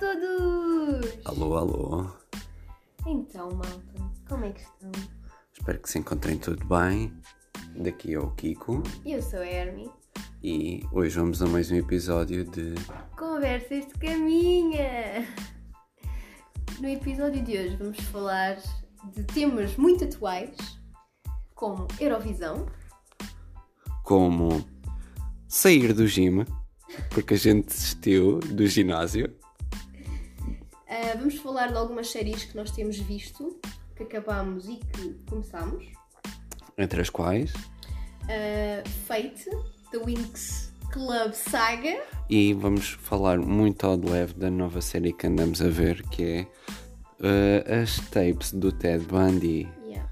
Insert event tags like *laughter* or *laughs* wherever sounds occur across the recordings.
todos! Alô, alô. Então, malta, como é que estão? Espero que se encontrem tudo bem. Daqui é o Kiko Eu sou a Hermi. e hoje vamos a mais um episódio de Conversas de caminha! No episódio de hoje vamos falar de temas muito atuais, como Eurovisão, como sair do gym, porque a gente desistiu do ginásio. Ah, vamos falar de algumas séries que nós temos visto, que acabámos e que começámos. Entre as quais. Ah, Fate, The Winx Club Saga, E vamos falar muito ao de leve da nova série que andamos a ver, que é eh, as tapes do Ted Bundy. yeah.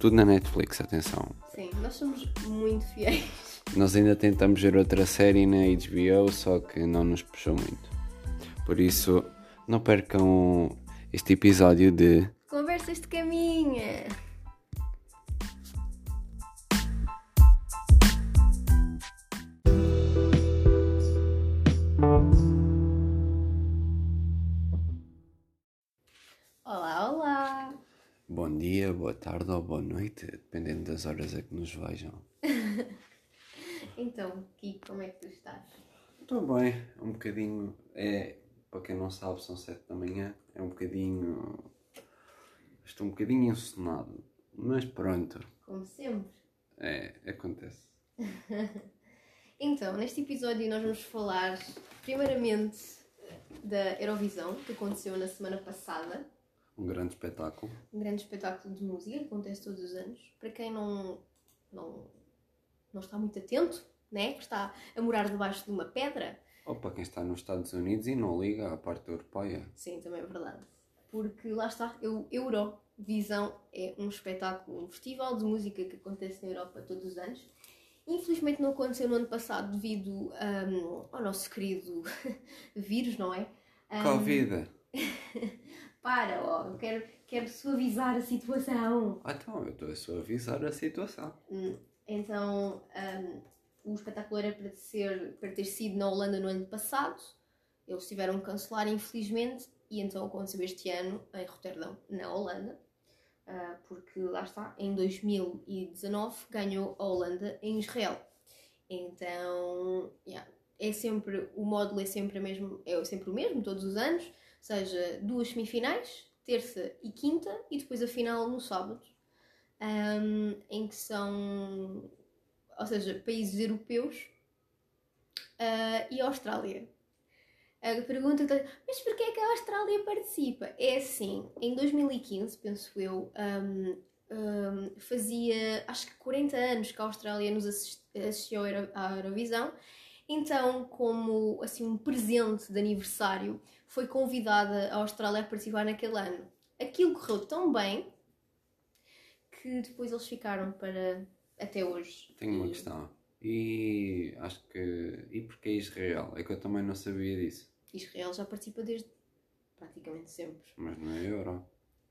Tudo na Netflix, atenção. Sim, nós somos muito fiéis. Nós ainda tentamos ver outra série na HBO, só que não nos puxou muito. Por isso, não percam este episódio de Conversas de caminha! Olá, olá! bom dia, boa tarde ou boa noite, dependendo das horas a que nos vejam. *laughs* Então, Kiko, como é que tu estás? Estou bem, um bocadinho. É, para quem não sabe, são 7 da manhã, é um bocadinho. Estou um bocadinho ensonado, mas pronto, Como sempre. é, acontece. *laughs* Então, neste episódio nós vamos falar primeiramente da Eurovisão, que aconteceu na semana passada. Um grande espetáculo. um grande espetáculo de música que acontece todos os anos. Para quem não, não, não está muito atento, né? que está a morar debaixo de uma pedra, Ou para quem está nos Estados Unidos e não liga à parte europeia. sim, também é verdade. Porque lá está, eu, Eurovisão é um espetáculo, um festival de música que acontece na Europa todos os anos. Infelizmente não aconteceu no ano passado devido hum, ao nosso querido *laughs* vírus, não é? Hum, Covid! *laughs* Para, ó, eu quero, quero suavizar a situação. Ah, então, eu estou a suavizar a situação. Hum, Então, hum, o espetáculo era para, ser, para ter sido na Holanda no ano passado. Eles tiveram que cancelar, infelizmente, e então aconteceu este ano em Roterdão, na Holanda. Ah, porque lá está, em 2019 ganhou a Holanda em Israel. Então, yeah, é sempre, o módulo é sempre, mesmo, é sempre o mesmo, todos os anos, seja duas semifinais, terça e quinta, e depois a final no sábado um, em que são, ou seja, países europeus ah, e Austrália. A pergunta que mas porquê é que a Austrália participa? É assim, em 2015, penso eu, um, um, fazia acho que 40 anos que a Austrália nos assist- assistiu à Eurovisão, então, como assim um presente de aniversário, foi convidada a Austrália a participar naquele ano. Aquilo correu tão bem que depois eles ficaram para até hoje. Tenho uma E- questão. E acho que. E porquê Israel? É que eu também não sabia disso. Israel já participa desde praticamente sempre. Mas não é euro.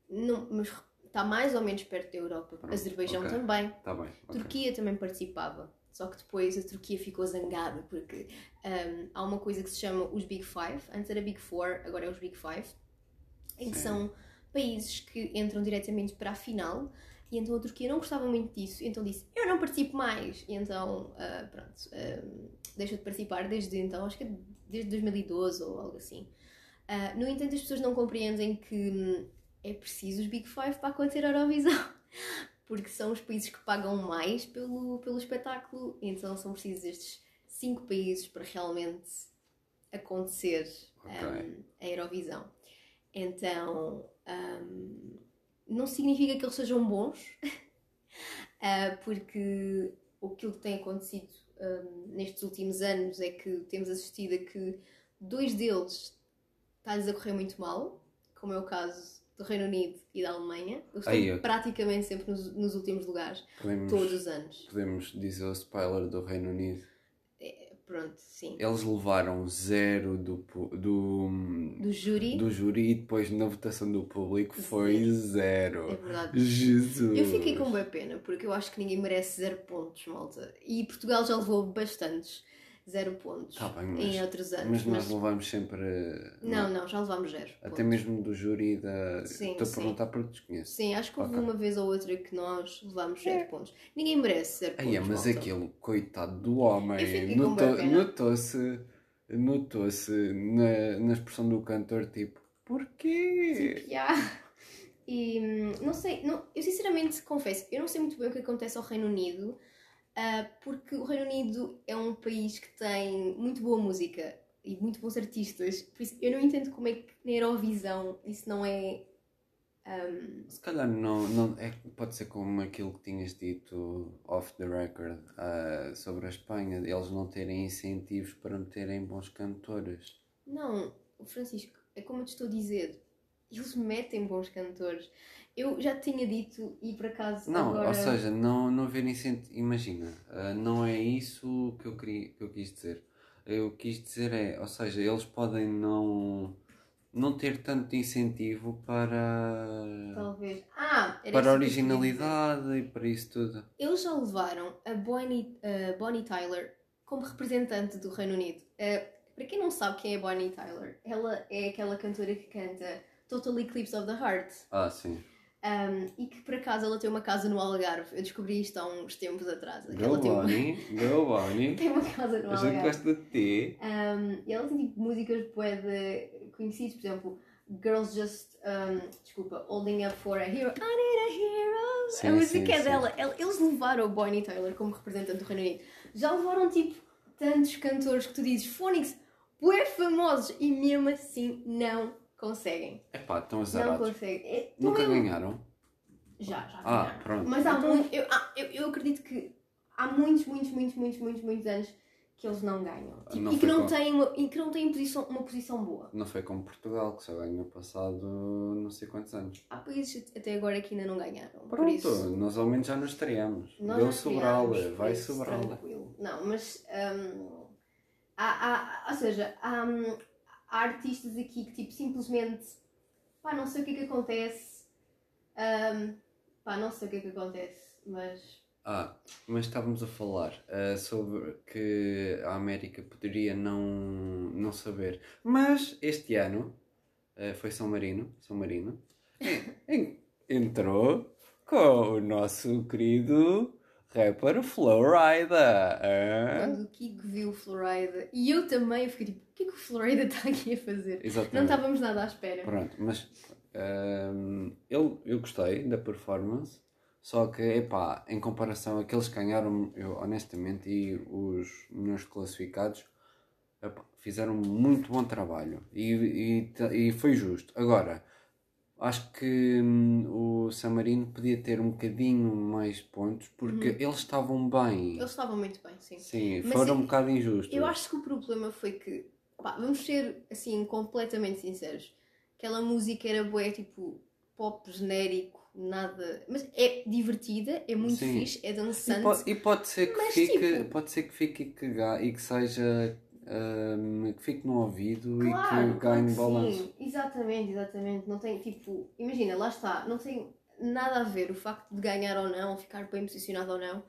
Não, mas está mais ou menos perto da Europa. Pronto, Azerbaijão ok. também. Está bem. ok. Turquia também participava. Só que depois a Turquia ficou zangada porque hum, há uma coisa que se chama os Big Five. Antes era Big Four, agora é os Big Five. Em que são países que entram diretamente para a final. E então a Turquia não gostava muito disso. Então disse: Eu não participo mais. E então, ah, pronto, hum, deixou de participar desde então, acho que é desde 2012 ou algo assim. Ah, no entanto, as pessoas não compreendem que hum, é preciso os Big Five para acontecer a Eurovisão. *laughs* Porque são os países que pagam mais pelo, pelo espetáculo, então são precisos estes cinco países para realmente acontecer Ok. hum, a Eurovisão. Então, hum, não significa que eles sejam bons, *laughs* ah, porque aquilo que tem acontecido hum, nestes últimos anos é que temos assistido a que dois deles está-lhes a correr muito mal, como é o caso do Reino Unido e da Alemanha. Eles estão Ai, eu- praticamente sempre nos, nos últimos lugares, Podemos, todos os anos. podemos dizer o spoiler do Reino Unido. Pronto, sim. Eles levaram zero do, do, Do júri, do júri e depois na votação do público foi é zero. verdade. Jesus! Eu fiquei com boa pena, porque eu acho que ninguém merece zero pontos, malta. E Portugal já levou bastantes. zero pontos Tá bem, em mas, outros anos. mas nós mas- levamos sempre. Não, não, já levámos zero. Até pontos. mesmo do júri da. Sim, Estou a perguntar porque desconheço. Sim, acho que houve Ok. uma vez ou outra que nós levámos zero pontos. Ninguém merece zero pontos. Ai, é, mas malta. aquele coitado do homem notou-se notou-se na, na expressão do cantor tipo porquê? Tipo, yeah. *laughs* E hum, não sei, não, eu sinceramente confesso, eu não sei muito bem o que acontece ao Reino Unido, ah, porque o Reino Unido é um país que tem muito boa música e muito bons artistas, por isso eu não entendo como é que na Eurovisão isso não é. Hum, Se calhar não, não é, pode ser como aquilo que tinhas dito off the record ah, sobre a Espanha, eles não terem incentivos para meterem bons cantores. Não, Francisco, é como eu te estou a dizer, eles metem bons cantores. Eu já tinha dito e por acaso Não, agora. ou seja, não, não haver incentivo. Imagina, ah, não é isso que eu, queria, que eu quis dizer. Eu quis dizer é, ou seja, eles podem não, não ter tanto incentivo para, Talvez. Ah, para a originalidade e para isso tudo. Eles já levaram a Bonnie, a Bonnie Tyler como representante do Reino Unido. Eh, para quem não sabe quem é Bonnie Tyler, ela é aquela cantora que canta Total Eclipse of the Heart. Ah, sim. Um, e que por acaso ela tem uma casa no Algarve. Eu descobri isto há uns tempos atrás. Go ela tem uma, Bonnie, go *laughs* Bonnie. tem uma casa no A gente Algarve. gosta de ti. Um, e ela tem tipo músicas de conhecidas, por exemplo, Girls Just, um, desculpa, Holding Up for a Hero. I need a hero. Sim, a música sim, é dela. El- Eles levaram o Bonnie Tyler como representante do Reino Unido. Já levaram tipo tantos cantores que tu dizes, Phonics, bué famosos, e mesmo assim não conseguem. Epá, estão Não azarados. conseguem. É, Nunca não é- ganharam? Já, já. Ah, ganharam. pronto. Mas há Então- muito, eu, eu, eu acredito que há muitos, muitos, muitos, muitos, muitos, muitos anos que eles não ganham. Tipo, Não e que não com- têm, uma, e que não têm posição, uma posição boa. Não foi como Portugal, que só ganhou passado não sei quantos anos. Há países até agora que ainda não ganharam. por Pronto, isso, nós ao menos já nos estreamos. nós Deu sobrá-la, vai sobrá-la. Não, mas. hum, há, há- ou seja, há, hum, há artistas aqui que tipo simplesmente. Pá, não sei o que é que acontece. hum, pá, não sei o que é que acontece, mas. Ah, mas estávamos a falar ah, sobre que a América poderia não, não saber. Mas este ano ah, foi São Marino, São Marino, *laughs* en- en- entrou com o nosso querido rapper Flowrider. ah? Quando o Kiko viu o Florida e eu também, eu fiquei tipo, o que é que o Florida *laughs* está aqui a fazer? Não Exatamente. estávamos nada à espera. Pronto, mas eu, eu gostei da performance, só que, epá, em comparação àqueles que ganharam, eu honestamente, e os meus classificados, epá, fizeram muito bom trabalho e, e, e foi justo. Agora, acho que hum, o San Marino podia ter um bocadinho mais pontos porque eles estavam bem. Eles estavam muito bem, sim. Sim, Mas foram eu- um bocado injustos. Eu acho que o problema foi que, pá, vamos ser assim completamente sinceros, aquela música era bué tipo pop genérico, nada, mas é divertida, é muito Sim. fixe, é E dançante. pode, e pode ser que Mas, fique, tipo- pode ser que fique e que, e que seja hum, que fique no ouvido Claro, e que claro ganhe que balanço. sim, exatamente, exatamente. Não tem tipo, imagina, lá está, não tem nada a ver o facto de ganhar ou não, ficar bem posicionado ou não.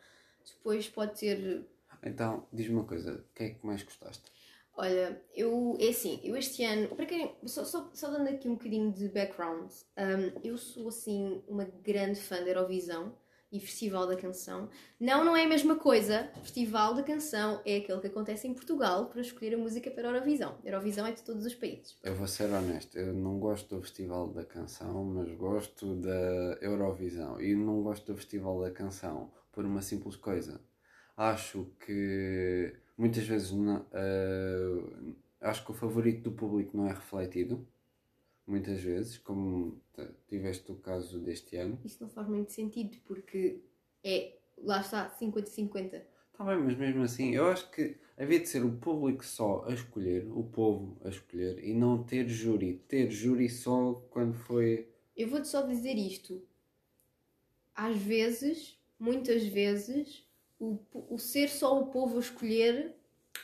Depois pode ter Então, diz-me uma coisa, o que é que mais gostaste? Olha, eu, é assim, eu este ano, para quem, só, só, só dando aqui um bocadinho de background, um, eu sou assim uma grande fã da Eurovisão e Festival da Canção. Não, não é a mesma coisa. Festival da Canção é aquele que acontece em Portugal para escolher a música para a Eurovisão. A Eurovisão é de todos os países. Eu vou ser honesto, eu não gosto do Festival da Canção, mas gosto da Eurovisão. E não gosto do Festival da Canção por uma simples coisa. Acho que muitas vezes não- eh, acho que o favorito do público não é refletido. Muitas vezes, como tiveste o caso deste ano. Isso não faz muito sentido porque é, lá está, 50-50. Está bem, mas mesmo assim, eu acho que havia de ser o público só a escolher, o povo a escolher, e não ter júri. Ter júri só quando foi. Eu vou-te só dizer isto. Às vezes, muitas vezes, o, o ser só o povo a escolher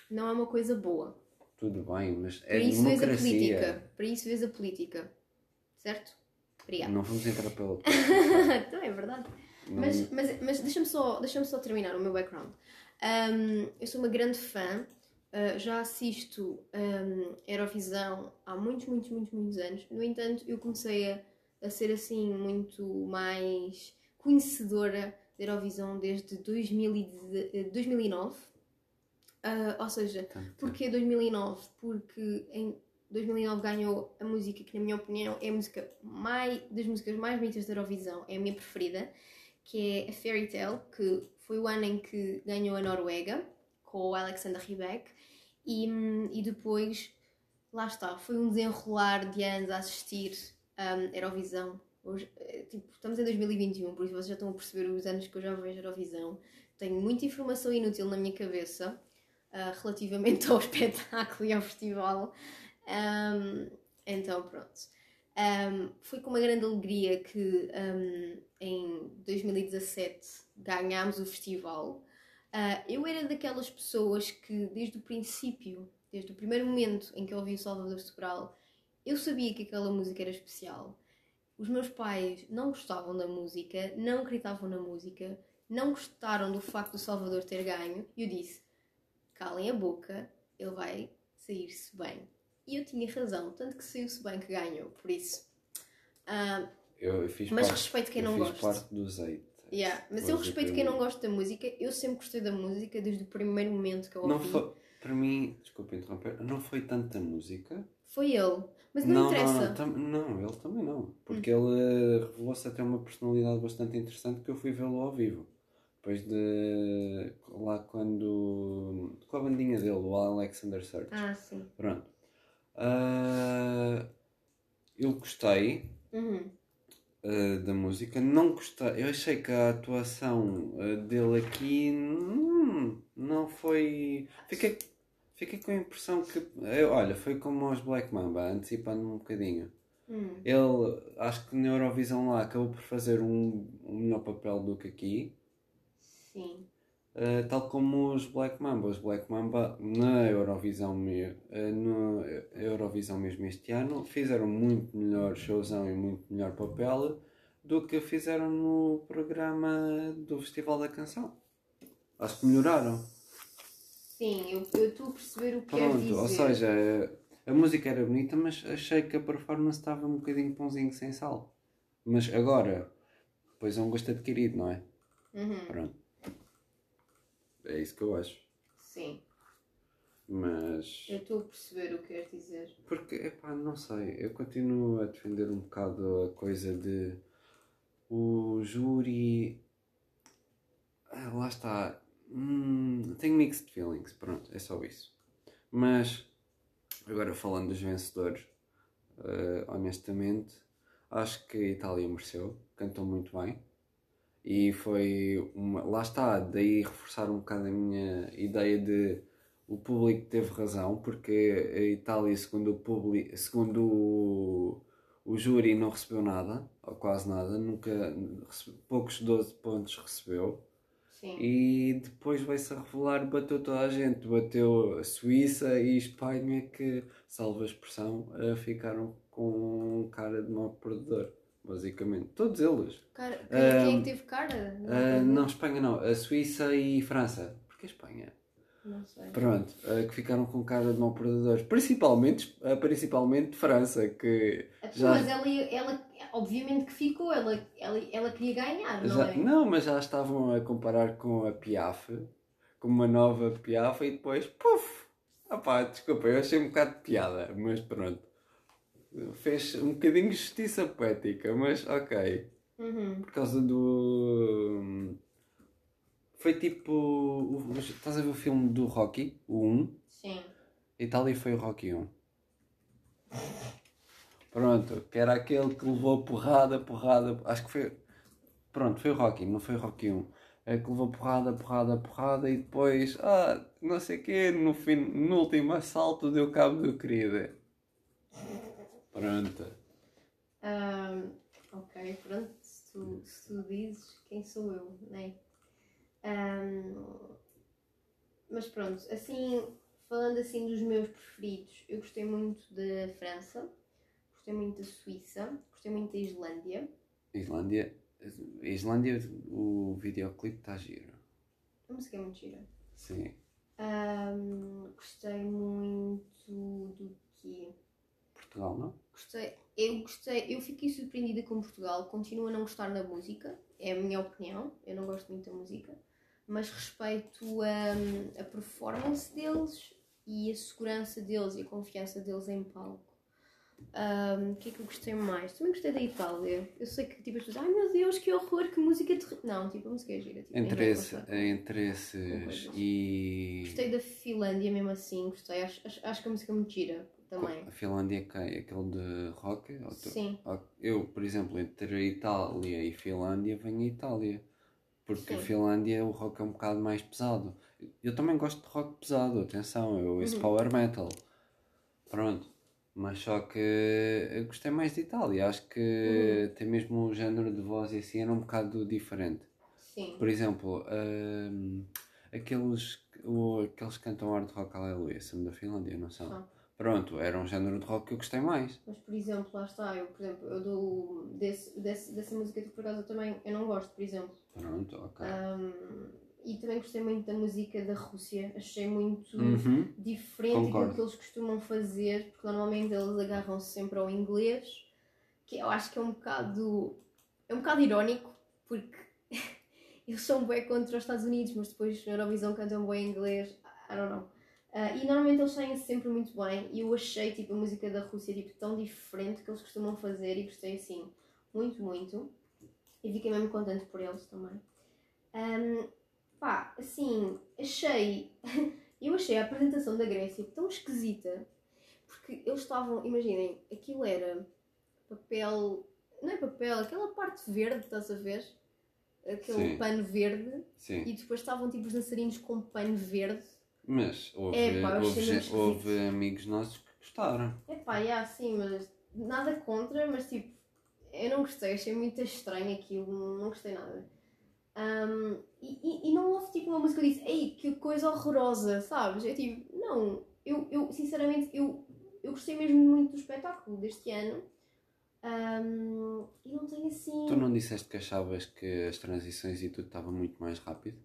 não é uma coisa boa. Tudo bem, mas Para é isso vês a democracia. política. Para isso vês a política. Certo? Obrigada. Não vamos entrar pelo. *laughs* então é verdade. não- Mas, mas, mas deixa-me só, deixa só terminar o meu background. Um, eu sou uma grande fã Uh, já assisto um, Eurovisão há muitos, muitos, muitos, muitos anos. No entanto, eu comecei a, a ser assim muito mais conhecedora da Eurovisão desde 2000 e 2009. Uh, ou seja, porquê 2009? Porque em 2009 ganhou a música que, na minha opinião, é a música mais, das músicas mais bonitas da Eurovisão, é a minha preferida, que é a Fairy Tale, que foi o ano em que ganhou a Noruega, com o Alexander Rybak, e, e depois, lá está, foi um desenrolar de anos a assistir um, Eurovisão. Hoje, eh, tipo, estamos em 2021, por isso vocês já estão a perceber os anos que eu já vejo Eurovisão. Tenho muita informação inútil na minha cabeça uh, *laughs* relativamente ao espetáculo e ao festival. Um, então, pronto. Um, foi com uma grande alegria que um, em 2017 ganhámos o festival. Uh, eu era daquelas pessoas que, desde o princípio, desde o primeiro momento em que eu ouvi o Salvador Sobral, eu sabia que aquela música era especial. Os meus pais não gostavam da música, não acreditavam na música, não gostaram do facto do Salvador ter ganho, e eu disse: calem a boca, ele vai sair-se bem. E eu tinha razão, tanto que saiu-se bem que ganhou, por isso. Uh, eu, fiz mas parte, respeito quem eu não gosta. parte do. Yeah, mas eu respeito quem não gosta da música, eu sempre gostei da música desde o primeiro momento que eu ouvi. Não foi, para mim, desculpa interromper, não foi tanta música. Foi ele, mas não, Não, interessa. não, não, ele também não. Porque ele eh, revelou-se até uma personalidade bastante interessante que eu fui vê-lo ao vivo. Depois de. lá quando. com a bandinha dele, o Alexander Search. Ah, sim. Pronto. Ah, eu gostei Uhum. ah, da música, não gostei. Eu achei que a atuação ah, dele aqui hum, não foi. Fiquei, fiquei com a impressão que. eh, olha, foi como aos Black Mamba, antecipando um bocadinho. Hum. Ele, acho que na Eurovisão lá acabou por fazer um, um melhor papel do que aqui. Sim. Uh, tal como os Black Mamba. Os Black Mamba na Eurovisão, uh, no Eurovisão mesmo este ano fizeram muito melhor showzão e muito melhor papel do que fizeram no programa do Festival da Canção. Acho que melhoraram. Sim, eu eu estou a perceber o que quer Pronto, dizer. ou seja, a música era bonita, mas achei que a performance estava um bocadinho pãozinho sem sal. Mas agora, pois é um gosto adquirido, não é? Uhum. Pronto. É isso que eu acho. Sim, Mas. eu estou a perceber o que quer dizer. Porque, epá, não sei, eu continuo a defender um bocado a coisa de o júri. Ah, lá está. Hum, tenho mixed feelings, pronto, é só isso. Mas, agora falando dos vencedores, eh, honestamente, acho que a Itália mereceu, cantou muito bem. E foi uma. Lá está, daí reforçar um bocado a minha ideia de o público teve razão, porque a Itália, segundo o, publi, segundo o, o júri, não recebeu nada, ou quase nada, nunca, poucos 12 pontos recebeu. Sim. E depois vai-se a revelar, bateu toda a gente, bateu a Suíça e Espanha, que, salvo a expressão, eh, ficaram com cara de mau perdedor, basicamente. Todos eles. Cara, quem, quem é Ahm, que teve cara? Ah, não, Espanha não, a Suíça e França. Porquê Espanha? Não sei. Pronto, ah, que ficaram com cara de mau perdedores. Principalmente, ah, principalmente França, que já, Mas ela, ela, obviamente que ficou, ela, ela, ela queria ganhar, não é? não, mas já estavam a comparar com a Piaf, com uma nova Piaf e depois, puf! Ah pá, desculpa, eu achei um bocado de piada, mas pronto. Fez um bocadinho de justiça poética, mas ok. Uhum. Por causa do. Foi tipo. o- Estás a ver o filme do Rocky, o 1? Sim. Itália foi o Rocky 1. Pronto, que era aquele que levou porrada, porrada. Acho que foi. Pronto, foi o Rocky, não foi o Rocky 1. É que levou porrada, porrada, porrada e depois, ah, não sei o quê, no, fim, no último assalto deu cabo do querido. Pronto. Ahm, ok, pronto, se tu, se tu dizes, quem sou eu, né? Ahm, mas pronto, assim, falando assim dos meus preferidos, eu gostei muito da França, gostei muito da Suíça, gostei muito da Islândia. Islândia. Islândia, o videoclipe está giro. A música é muito gira. Sim. Ahm, gostei muito do quê? Portugal, não? Gostei, eu gostei, eu fiquei surpreendida com Portugal, continuo a não gostar da música, é a minha opinião, eu não gosto muito da música, mas respeito a, a performance deles e a segurança deles e a confiança deles em palco. Um, O que é que eu gostei mais? Também gostei da Itália. Eu sei que tipo as pessoas, ai meu Deus, que horror, que música terrível. Não, tipo, a música é gira. Tipo, Entre, esse, entre esses e. Gostei da Finlândia mesmo assim, gostei. Acho, acho, acho que a música é muito gira também. A Finlândia é? Aquele de rock? Sim. Eu, por exemplo, entre a Itália e Finlândia, venho a Itália. Porque a Sim. Finlândia o rock é um bocado mais pesado. Eu também gosto de rock pesado, atenção, eu ouço Uhum. power metal. Pronto. Mas só que eu gostei mais de Itália. Acho que Uhum. tem mesmo o género de voz e assim era um bocado diferente. Sim. Por exemplo, hum, aqueles, o, aqueles que cantam hard rock aleluia, são da Finlândia, não são? São. Pronto, era um género de rock que eu gostei mais. Mas por exemplo, lá está, eu, por exemplo, eu do, desse, desse, dessa música que por acaso eu também eu não gosto, por exemplo. Pronto, ok. Um, e também gostei muito da música da Rússia, achei muito Uhum. diferente daquilo que eles costumam fazer, porque normalmente eles agarram-se sempre ao inglês, que eu acho que é um bocado. é um bocado irónico, porque *laughs* eles são bem contra os Estados Unidos, mas depois na Eurovisão cantam bem inglês, I don't know. Ah, e normalmente eles saem sempre muito bem, e eu achei tipo, a música da Rússia tipo, tão diferente que eles costumam fazer, e gostei assim, muito, muito. E fiquei mesmo contente por eles também. Um, pá, assim, achei. *laughs* Eu achei a apresentação da Grécia tão esquisita porque eles estavam, imaginem, aquilo era papel. Não é papel, aquela parte verde, estás a ver? Aquele Sim. pano verde Sim. e depois estavam tipo os dançarinos com pano verde. Mas houve, É, pá, houve, houve amigos nossos que gostaram. É pá, yeah, sim, mas nada contra, mas tipo, eu não gostei, achei muito estranho aquilo, não gostei nada. Um, e, e, e não houve tipo uma música que eu disse, ei, que coisa horrorosa, sabes? Eu tipo, não, eu, eu sinceramente, eu, eu gostei mesmo muito do espetáculo deste ano. Um, e não tenho assim. Tu não disseste que achavas que as transições e tudo estava muito mais rápido?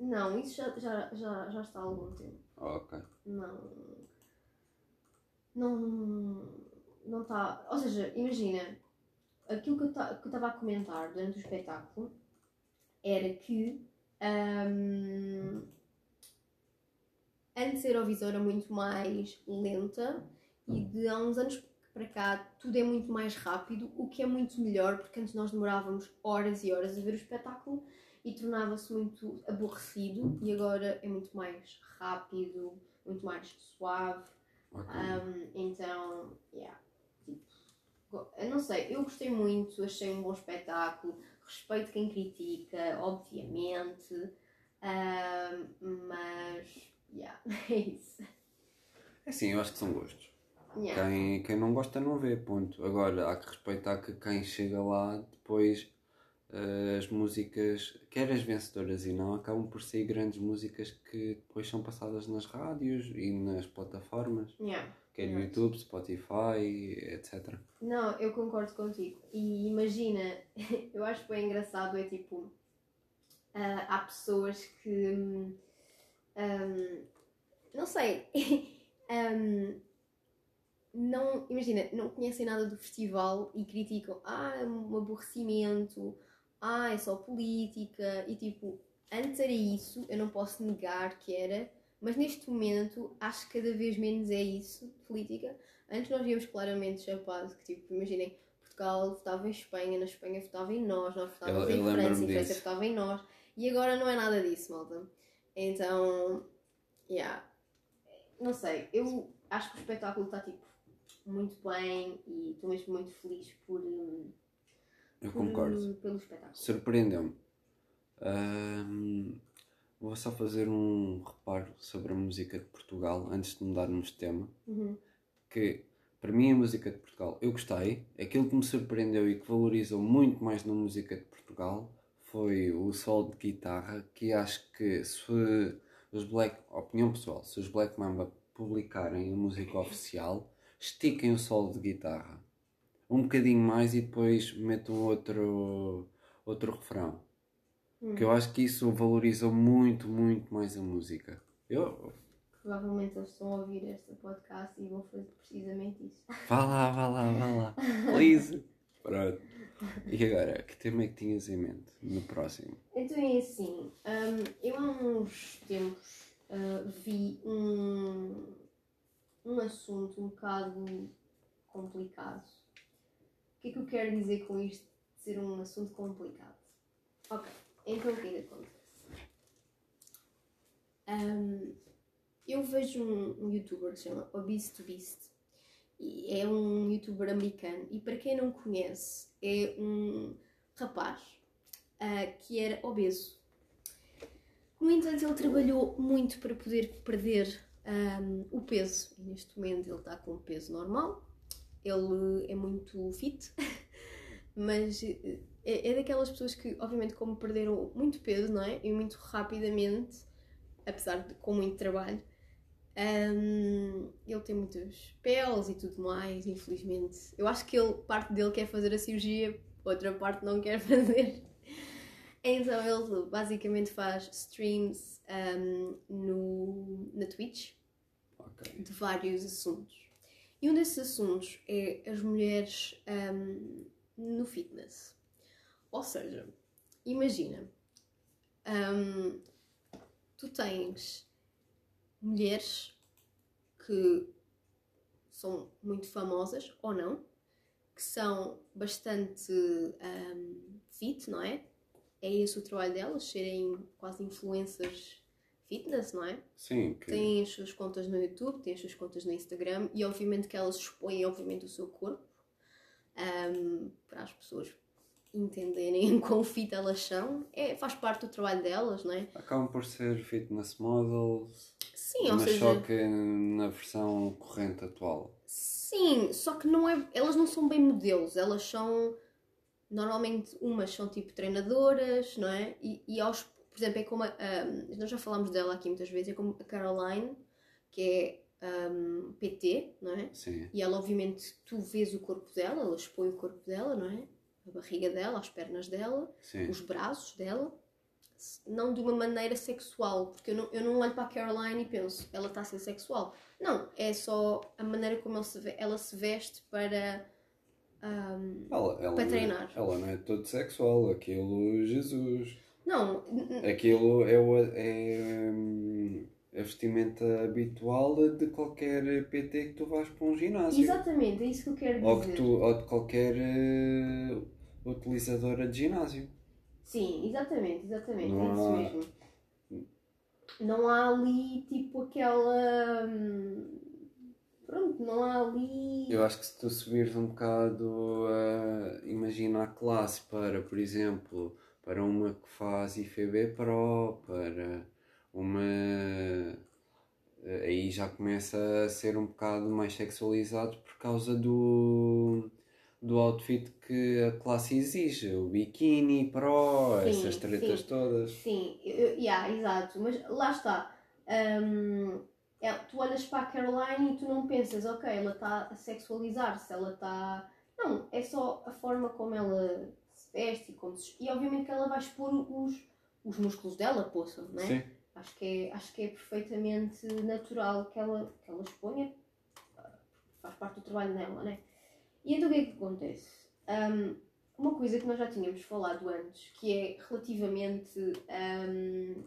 Não, isso já, já, já, já está há algum tempo. Oh, ok. Não. Não. Não está. Ou seja, imagina, aquilo que eu estava a comentar durante o espetáculo era que. hum, antes a Eurovisão era muito mais lenta e de há uns anos para cá tudo é muito mais rápido, o que é muito melhor porque antes nós demorávamos horas e horas a ver o espetáculo e tornava-se muito aborrecido e agora é muito mais rápido, muito mais suave. Ok. Um, então, yeah. Tipo, não sei, eu gostei muito, achei um bom espetáculo, respeito quem critica, obviamente, um, mas, yeah, *laughs* é isso. É sim, eu acho que são gostos. Yeah. Quem, quem não gosta não vê, ponto. Agora, há que respeitar que quem chega lá depois eh, as músicas, quer as vencedoras e não, acabam por ser grandes músicas que depois são passadas nas rádios e nas plataformas, Yeah. Quer Exato. YouTube, Spotify, etc. Não, eu concordo contigo. E imagina, *laughs* eu acho bem engraçado, é tipo, ah, há pessoas que, hum, hum, não sei, *laughs* hum, não, imagina, não conhecem nada do festival e criticam, ah, é um aborrecimento, ah, é só política, e tipo, antes era isso, eu não posso negar que era, mas neste momento acho que cada vez menos é isso, política. Antes nós víamos claramente chapado que, tipo, imaginem, Portugal votava em Espanha, na Espanha votava em nós, nós votávamos Eu- eu em França, em França votava em nós, e agora não é nada disso, malta. Então, yeah. Não sei, eu acho que o espetáculo está, tipo, muito bem e estou mesmo muito feliz por, Eu por- concordo. pelo espetáculo. Surpreendeu-me. Vou só fazer um reparo sobre a música de Portugal antes de mudarmos de tema. Uhum. que para mim a música de Portugal eu gostei, aquilo que me surpreendeu e que valorizou muito mais na música de Portugal foi o solo de guitarra que acho que se os Black, opinião pessoal, se os Black Mamba publicarem a música oficial, estiquem o solo de guitarra um bocadinho mais e depois metam outro, outro refrão. Hum. Que eu acho que isso valorizou muito, muito mais a música. Eu. Provavelmente eles estão a ouvir este podcast e vão fazer precisamente isso. Vá lá, vá lá, vá lá. *laughs* Please. Pronto. E agora, que tema é que tinhas em mente no próximo? Então é assim, hum, eu há uns tempos ah, vi um, um assunto um bocado complicado. O que é que eu quero dizer com isto de ser um assunto complicado? Ok, então o que é que acontece? Hum, eu vejo um, um youtuber que se chama Obese to Beast e é um youtuber americano e para quem não conhece é um rapaz ah, que era obeso. No entanto, ele trabalhou muito para poder perder ahm, o peso e neste momento ele está com o peso normal. Ele é muito fit, *laughs* mas eh, é, é daquelas pessoas que, obviamente, como perderam muito peso, não é? E muito rapidamente, apesar de com muito trabalho, ahm, ele tem muitos peles e tudo mais, infelizmente. Eu acho que ele, parte dele quer fazer a cirurgia, outra parte não quer *laughs* fazer. Então ele basicamente faz streams ahm, no, na Twitch Ok. de vários assuntos. E um desses assuntos é as mulheres ahm, no fitness. Ou seja, imagina, ahm, tu tens mulheres que são muito famosas ou não, que são bastante ahm, fit, não é? É esse o trabalho delas, serem quase influencers fitness, não é? Sim, que. têm as suas contas no YouTube, têm as suas contas no Instagram e obviamente que elas expõem obviamente o seu corpo ahm, para as pessoas entenderem quão fit elas são. É, faz parte do trabalho delas, não é? Acabam por ser fitness models, Sim, ou mas seja, só que na versão corrente atual. sim, só que não é, elas não são bem modelos, elas são normalmente umas são tipo treinadoras, não é? E, e aos, por exemplo, é como a, ahm, nós já falámos dela aqui muitas vezes, é como a Caroline, que é ahm, PT, não é? Sim. E ela, obviamente, tu vês o corpo dela, ela expõe o corpo dela, não é? A barriga dela, as pernas dela, Sim. os braços dela. Não de uma maneira sexual, porque eu não, eu não olho para a Caroline e penso, ela está a ser sexual. Não, é só a maneira como ela se, ela se veste para. ahm, Ela, ela Para não- treinar. Ela não é todo sexual, aquilo Jesus. não, Aquilo é, o- é, hum, a vestimenta habitual de qualquer PT que tu vais para um ginásio. exatamente, é isso que eu quero Ou, dizer. que tu, ou de qualquer eh, utilizadora de ginásio. Sim, exatamente, exatamente, Não é isso há- mesmo. Não há ali tipo aquela. hum, Pronto, não há ali. Eu acho que se tu subires um bocado, a imagina a classe para, por exemplo, para uma que faz IFB Pro, para uma. Aí já começa a ser um bocado mais sexualizado por causa do, do outfit que a classe exige, o biquíni pro, Sim, essas tretas sim. todas. Sim, eu, eu- yeah, exato, mas lá está. Hum, é- tu olhas para a Caroline e tu não pensas, ok, ela está a sexualizar-se, ela está. Não, é só a forma como ela se veste e como se. E obviamente que ela vai expor os, os músculos dela, poça, não é? Sim. Acho que é, acho que é perfeitamente natural que ela, que ela exponha, faz parte do trabalho dela, né? E então o que é que acontece? Hum, uma coisa que nós já tínhamos falado antes, que é relativamente, hum,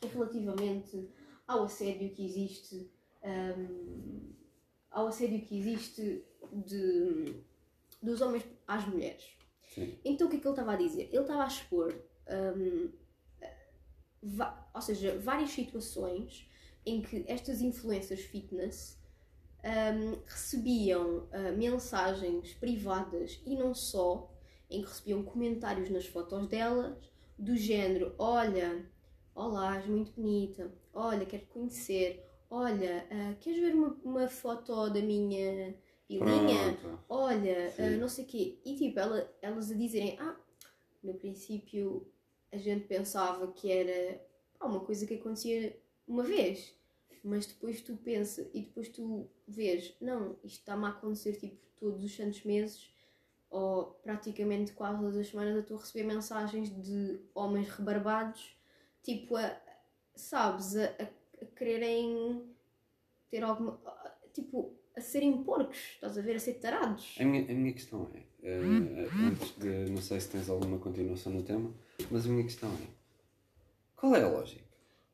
que é relativamente ao assédio que existe, hum, ao assédio que existe de, dos homens às mulheres. Sim. Então o que é que ele estava a dizer? Ele estava a expor, ou seja, várias situações em que estas influências fitness hum, recebiam ah, mensagens privadas e não só, em que recebiam comentários nas fotos delas, do género: Olha, olá, és muito bonita, olha, quero te conhecer, olha, ah, queres ver uma, uma foto da minha pilinha? Olha, ah, não sei o quê. E tipo, ela, elas a dizerem, ah, no princípio a gente pensava que era pá, uma coisa que acontecia uma vez. Mas depois tu pensa e depois tu vês, não, isto está-me a acontecer tipo todos os santos meses ou praticamente quase todas as semanas eu estou a receber mensagens de homens rebarbados, tipo, a, sabes, a, a a quererem ter alguma. Tipo, a serem porcos, estás a ver? A ser tarados. A minha, a minha questão é, eh, antes de, não sei se tens alguma continuação no tema, mas a minha questão é, qual é a lógica?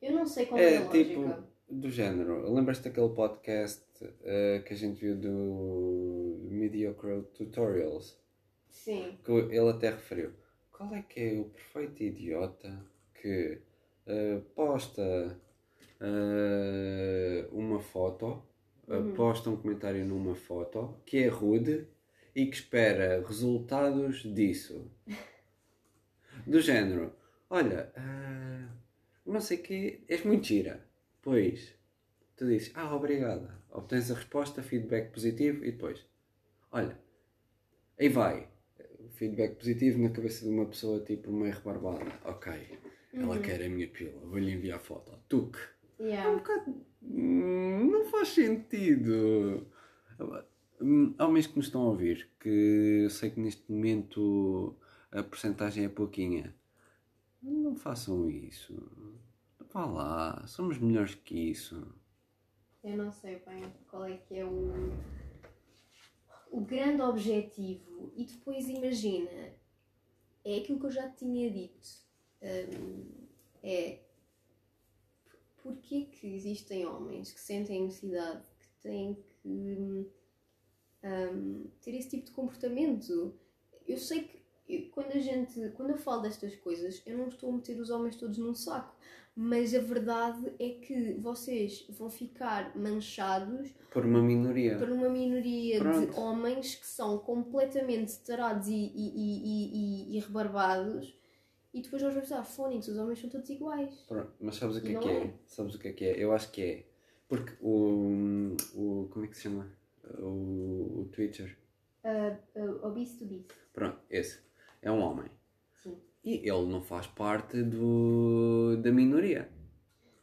Eu não sei qual é, É a tipo, lógica. Do género, lembras-te daquele podcast eh, que a gente viu do Mediocre Tutorials? Sim. que ele até referiu. Qual é que é o perfeito idiota que eh, posta eh, uma foto, Uhum. posta um comentário numa foto que é rude e que espera resultados disso? *laughs* Do género, olha, ah, não sei o que, és muito gira. Pois, tu dizes, ah, obrigada. Obtens a resposta, feedback positivo e depois, olha, aí vai. Feedback positivo na cabeça de uma pessoa tipo meio rebarbada. Ok, ela Uhum. quer a minha pila, vou-lhe enviar a foto. Tuque. É um Yeah. bocado. hum, Não faz sentido. Hum, Homens que nos estão a ouvir, que eu sei que neste momento a porcentagem é pouquinha. Não façam isso. Vá lá, somos melhores que isso. Eu não sei bem qual é que é o, o grande objetivo. E depois imagina, é aquilo que eu já te tinha dito. Hum, é porquê que existem homens que sentem necessidade que têm que hum, ter esse tipo de comportamento? Eu sei que quando a gente, quando eu falo destas coisas, eu não estou a meter os homens todos num saco. Mas a verdade é que vocês vão ficar manchados Por uma minoria. por uma minoria de Pronto. homens que são completamente tarados e, e, e, e, e, rebarbados e depois nós vamos pensar, fónix, os homens são todos iguais. Pronto, mas sabes o que é que é? é. Sabes o que é que é? Eu acho que é. Porque o. o como é que se chama? O, o Twitter. Uh, uh, obese to beast. Pronto, esse. É um homem. E ele não faz parte do, da minoria.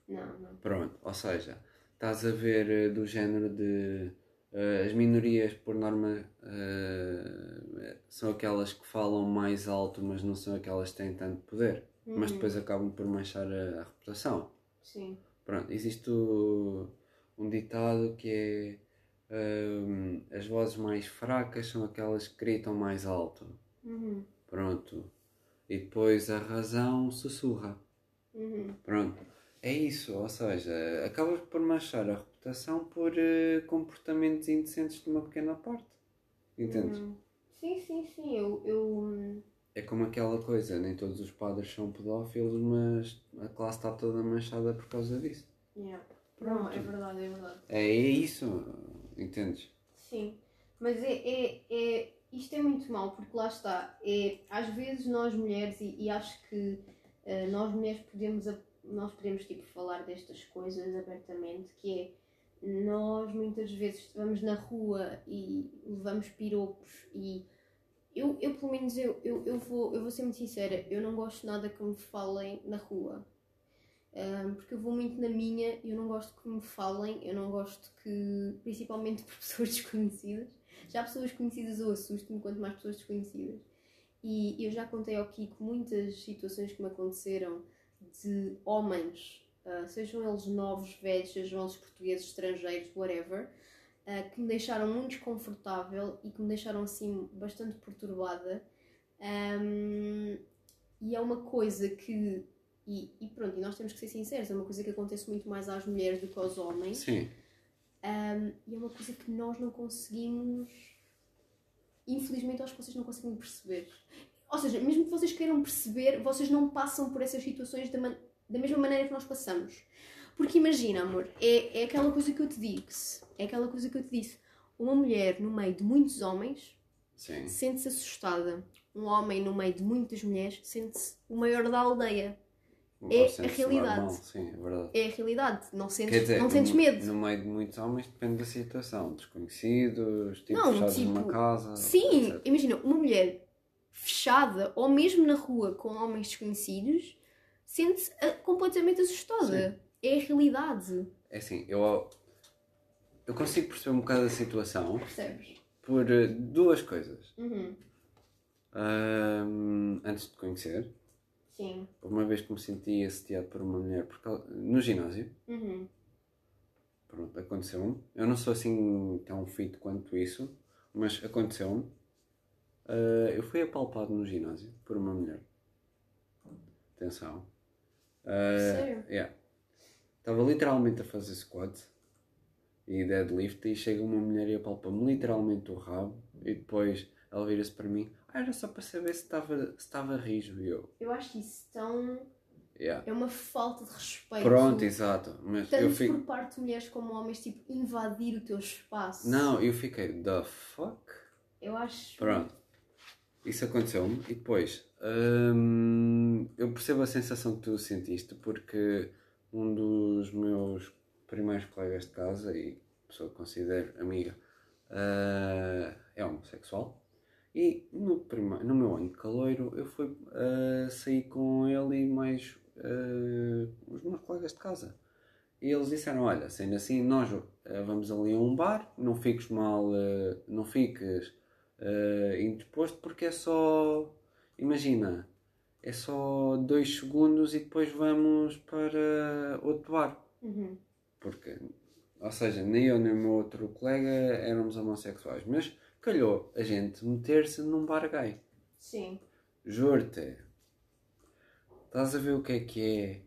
Não, não. Pronto, ou seja, estás a ver eh, do género de. eh, as minorias, por norma, eh, são aquelas que falam mais alto, mas não são aquelas que têm tanto poder. Mas Uhum. depois acabam por manchar a, a reputação. Sim. Pronto, existe o- um ditado que é. ehm, as vozes mais fracas são aquelas que gritam mais alto. Uhum. Pronto. E depois a razão sussurra. Uhum. Pronto. É isso, ou seja, acabas por manchar a reputação por eh, comportamentos indecentes de uma pequena parte. Entendes? Uhum. Sim, sim, sim. Eu. eu hum, É como aquela coisa, nem todos os padres são pedófilos, mas a classe está toda manchada por causa disso. yeah. Não, é verdade, é verdade. É, é isso, entendes? Sim, mas é, é, é, isto é muito mau, porque lá está, é, às vezes nós mulheres, e, e acho que eh, nós mulheres podemos, nós podemos tipo, falar destas coisas abertamente, que é, nós muitas vezes vamos na rua e levamos piropos e eu, eu pelo menos eu, eu, eu, vou, eu vou ser muito sincera, eu não gosto nada que me falem na rua. Um, porque eu vou muito na minha, eu não gosto que me falem, eu não gosto que, principalmente *laughs* por pessoas desconhecidas, já pessoas conhecidas eu assusto-me, quanto mais pessoas desconhecidas. E eu já contei ao Kiko muitas situações que me aconteceram de homens, ah, sejam eles novos, velhos, sejam eles portugueses, estrangeiros, whatever, ah, que me deixaram muito desconfortável e que me deixaram assim bastante perturbada. Ahm, e é uma coisa que e, e pronto, e nós temos que ser sinceros, é uma coisa que acontece muito mais às mulheres do que aos homens. Sim. Um, e é uma coisa que nós não conseguimos. Infelizmente, acho que vocês não conseguem perceber. Ou seja, mesmo que vocês queiram perceber, vocês não passam por essas situações da, man- da mesma maneira que nós passamos. Porque imagina, amor, é, é aquela coisa que eu te disse. É aquela coisa que eu te disse. Uma mulher no meio de muitos homens sente-se assustada. Um homem no meio de muitas mulheres sente-se o maior da aldeia. É a realidade. normal, Sim, é verdade. É a realidade. Não sentes, dizer, não sentes no, medo. no meio de muitos homens depende da situação. Desconhecidos, tipo, Não, fechados tipo, numa casa. Sim, etc. imagina, uma mulher fechada ou mesmo na rua com homens desconhecidos sente-se ah, completamente assustada. É a realidade. É assim, eu, eu consigo perceber um bocado a situação Percebes? por eh, duas coisas. Uhum. Ahm, antes de te conhecer, Sim. uma vez que me senti assediado por uma mulher por cau- no ginásio. Uhum. pronto, aconteceu-me. Eu não sou assim tão fit quanto isso, mas aconteceu-me. Uh, eu fui apalpado no ginásio por uma mulher. Atenção. Uh, Sério? Yeah. Estava literalmente a fazer squat e deadlift e chega uma mulher e apalpa-me literalmente o rabo e depois ela vira-se para mim. Ah, era só para saber se estava, se estava rijo e eu. Eu acho isso tão. Yeah. É uma falta de respeito. Pronto, exato. Mas Tanto eu fico. por parte de mulheres como homens, tipo, invadir o teu espaço. Não, eu fiquei, the fuck? Eu acho. Pronto. Isso aconteceu-me e depois hum, eu percebo a sensação que tu sentiste porque um dos meus primeiros colegas de casa e pessoa que considero amiga ah, é homossexual e no, no meu ano de caloiro eu fui ah, sair com ele e mais ah, os meus colegas de casa. E eles disseram, olha, sendo assim, nós ah, vamos ali a um bar, não fiques mal, não fiques indisposto porque é só, imagina, é só dois segundos e depois vamos para outro bar. Uhum. Porque, ou seja, nem eu nem o meu outro colega éramos homossexuais, mas calhou a gente meter-se num bar gay. Sim. Juro-te. Estás a ver o que é que é?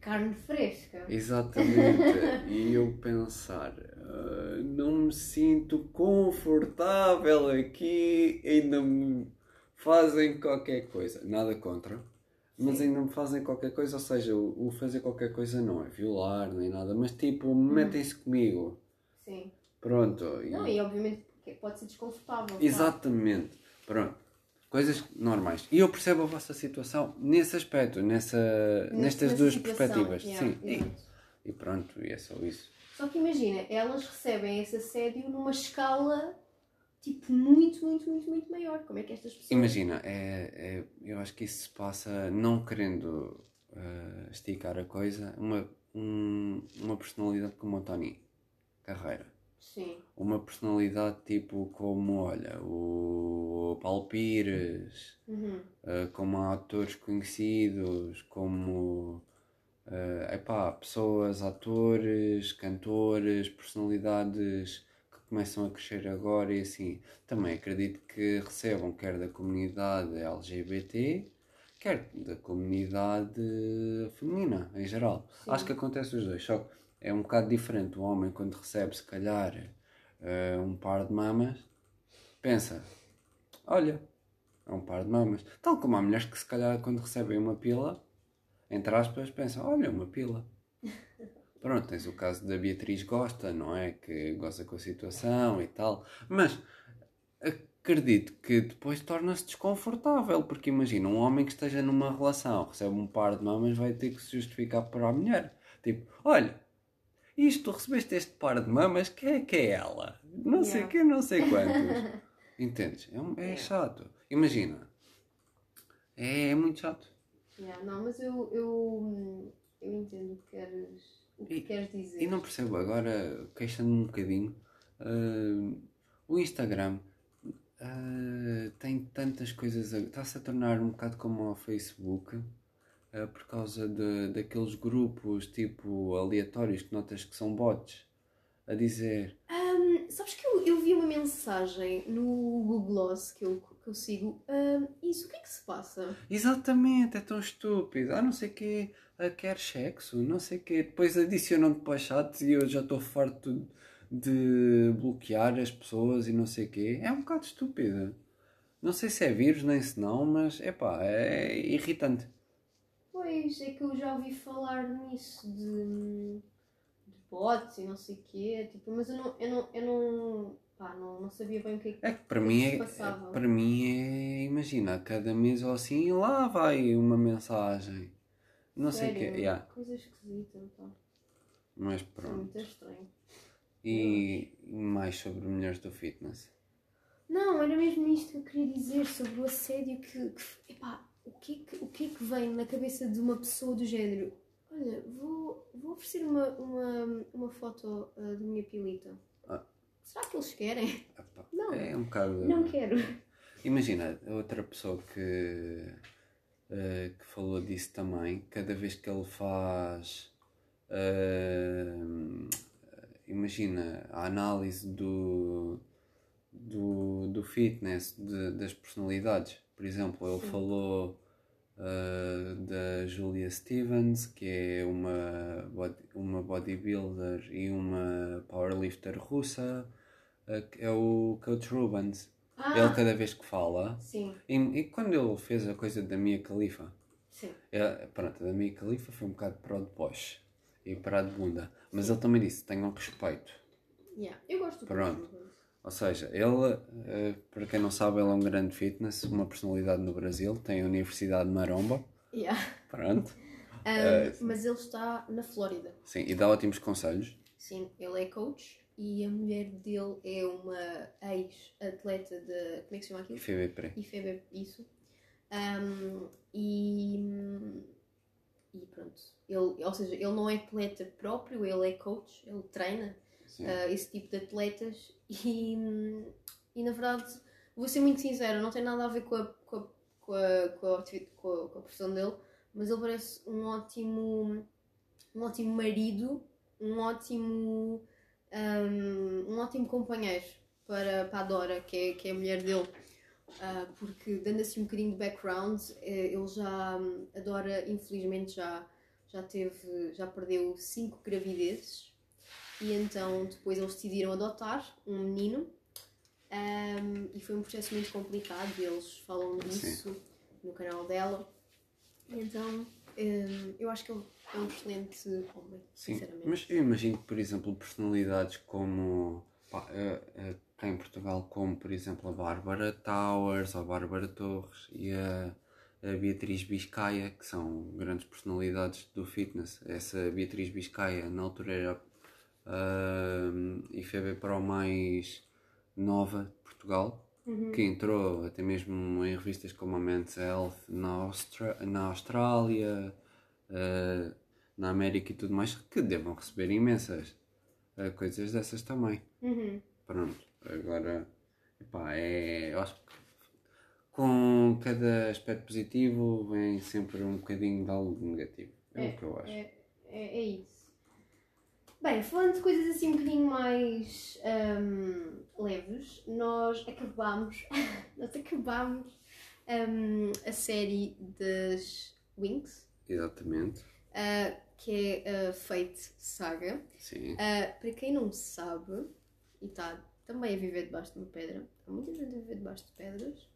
Carne fresca. Exatamente. *laughs* e eu pensar, "Ah, não me sinto confortável aqui, ainda me fazem qualquer coisa. Nada contra. Mas Sim. ainda me fazem qualquer coisa, ou seja, o o fazer qualquer coisa não é violar nem nada, mas tipo, metem-se comigo. Sim. Pronto. e- Não, e obviamente porque pode ser desconfortável. claro. Exatamente. Pronto. Coisas normais. E eu percebo a vossa situação nesse aspecto, nessa, Nesse- nestas nessa duas perspectivas. yeah, Sim. E, e pronto, e é só isso. Só que imagina, elas recebem esse assédio numa escala tipo muito, muito, muito, muito maior. Como é que estas pessoas. Imagina, é, é- eu acho que isso se passa não querendo eh, esticar a coisa, uma, um- uma personalidade como o Tony Carreira. Sim. Uma personalidade tipo como, olha, o Paulo Pires, Uhum. Uh, como atores conhecidos, como uh, epá, pessoas, atores, cantores, personalidades que começam a crescer agora e assim. Também acredito que recebam quer da comunidade LGBT, quer da comunidade feminina em geral. Sim. Acho que acontece os dois, só que é um bocado diferente. O homem, quando recebe, se calhar, uh, um par de mamas, pensa: olha, é um par de mamas. Tal como há mulheres que se calhar quando recebem uma pila, entre aspas, pensam, olha, uma pila. *laughs* Pronto, tens o caso da Beatriz Gosta, não é? Que goza com a situação e tal. Mas acredito que depois torna-se desconfortável, porque imagina, um homem que esteja numa relação, recebe um par de mamas, vai ter que se justificar para a mulher. Tipo, olha, isto, tu recebeste este par de mamas, que é que é ela? Não sei Yeah. que, não sei *laughs* quantos. Entendes? É, é Yeah. chato. Imagina. É, é muito chato. Yeah, não, mas eu, eu, eu entendo o que queres, o que E- queres dizer. E não percebo agora, queixando-me um bocadinho, ah, o Instagram ah, tem tantas coisas, a- está-se a tornar um bocado como o Facebook, ah, por causa de, daqueles grupos tipo aleatórios que notas que são bots, a dizer, Hum, sabes que eu, eu vi uma mensagem no Google Gloss que eu, que eu sigo. Hum, isso, o que é que se passa? exatamente, é tão estúpido, ah não sei o quê, ah, quer sexo, não sei o quê, depois adicionam-te para chats e eu já estou farto de bloquear as pessoas e não sei o quê, é um bocado estúpido. Não sei se é vírus nem se não, mas epá, é irritante. Pois, é que eu já ouvi falar nisso de, de bots e não sei o quê, tipo, mas eu não, eu não, eu não, pá, não, não sabia bem o que é que É que para mim é, passava. para mim é, imagina, a cada mês ou assim, lá vai uma mensagem. Não sei o Sério, quê, yeah, coisa esquisita, pá. mas É pronto. muito estranho. E mais sobre mulheres do fitness. Não, era mesmo isto que eu queria dizer sobre o assédio que, que epá, o que, é que, o que é que vem na cabeça de uma pessoa do género? Olha, vou, vou oferecer uma, uma, uma foto ah, da minha pilita. Ah. Será que eles querem? Epá, *laughs* Não. É um bocado. Não quero. Imagina, outra pessoa que, eh, que falou disso também, cada vez que ele faz. eh, imagina, a análise do, do, do fitness, de, das personalidades. Por exemplo, ele falou uh, da Julia Stevens, que é uma, body, uma bodybuilder e uma powerlifter russa, uh, é o Coach Rubens. Ah, Ele cada vez que fala, sim, e, e quando ele fez a coisa da Mia Khalifa, sim. é, pronto, a da Mia Khalifa foi um bocado para o de pós e para a de bunda, mas ele também disse: tenham respeito. Yeah. Eu gosto do Pronto. Coach Rubens. Ou seja, ele, eh, para quem não sabe, ele é um grande fitness, uma personalidade no Brasil, tem a Universidade de Maromba, Yeah. pronto, *laughs* Um, É, mas ele está na Flórida. sim, e dá ótimos conselhos. Sim, ele é coach e a mulher dele é uma ex-atleta de. Como é que se chama aquilo? FBP. IFEB, isso. Um, e, e pronto. Ele, ou seja, ele não é atleta próprio, ele é coach, ele treina. Uh, esse tipo de atletas. E, e na verdade, vou ser muito sincera, não tem nada a ver com a, com a, com a, com a, com a- com a profissão dele, mas ele parece um ótimo, um ótimo marido, um ótimo, um, um ótimo companheiro para, para a Dora, que é, que é a mulher dele. Ah, porque dando assim um bocadinho de background, eh, ele já, hum, a Dora infelizmente já, já teve, já perdeu cinco gravidezes e então depois eles decidiram adotar um menino Ahm, e foi um processo muito complicado, eles falam disso no canal dela. Então hum, eu acho que ele é um excelente homem, Sim, sinceramente. mas eu imagino que, por exemplo, personalidades como pá, cá em Portugal, como por exemplo a Bárbara Towers, a Bárbara Torres e a, a Beatriz Biscaia, que são grandes personalidades do fitness. Essa Beatriz Biscaia, na altura, era a IFB Pro mais nova de Portugal, Uhum. que entrou até mesmo em revistas como a Men's Health na, Austra- na Austrália, eh, na América e tudo mais, que devam receber imensas eh, coisas dessas também. Uhum. Pronto, agora, epá, é, eu acho que com cada aspecto positivo vem sempre um bocadinho de algo negativo. É, o que eu acho. É, é, é isso. Bem, falando de coisas assim um bocadinho mais hum, leves, nós acabámos, *laughs* nós acabámos hum, a série das Winx, Exatamente, ah, que é a Fate Saga. sim. Ah, para quem não sabe, e está também a viver debaixo de uma pedra, há muita gente a viver debaixo de pedras,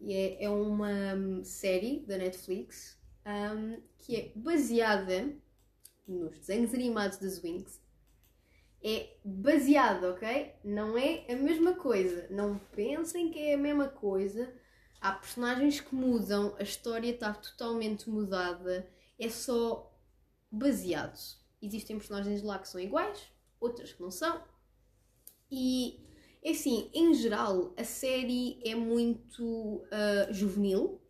e é, é uma hum, série da Netflix hum, que é baseada nos desenhos animados das Winx. É baseado, ok? Não é a mesma coisa. Não pensem que é a mesma coisa. Há personagens que mudam, a história está totalmente mudada. É só baseado. Existem personagens lá que são iguais, outras que não são. E é assim, em geral, a série é muito ah, juvenil,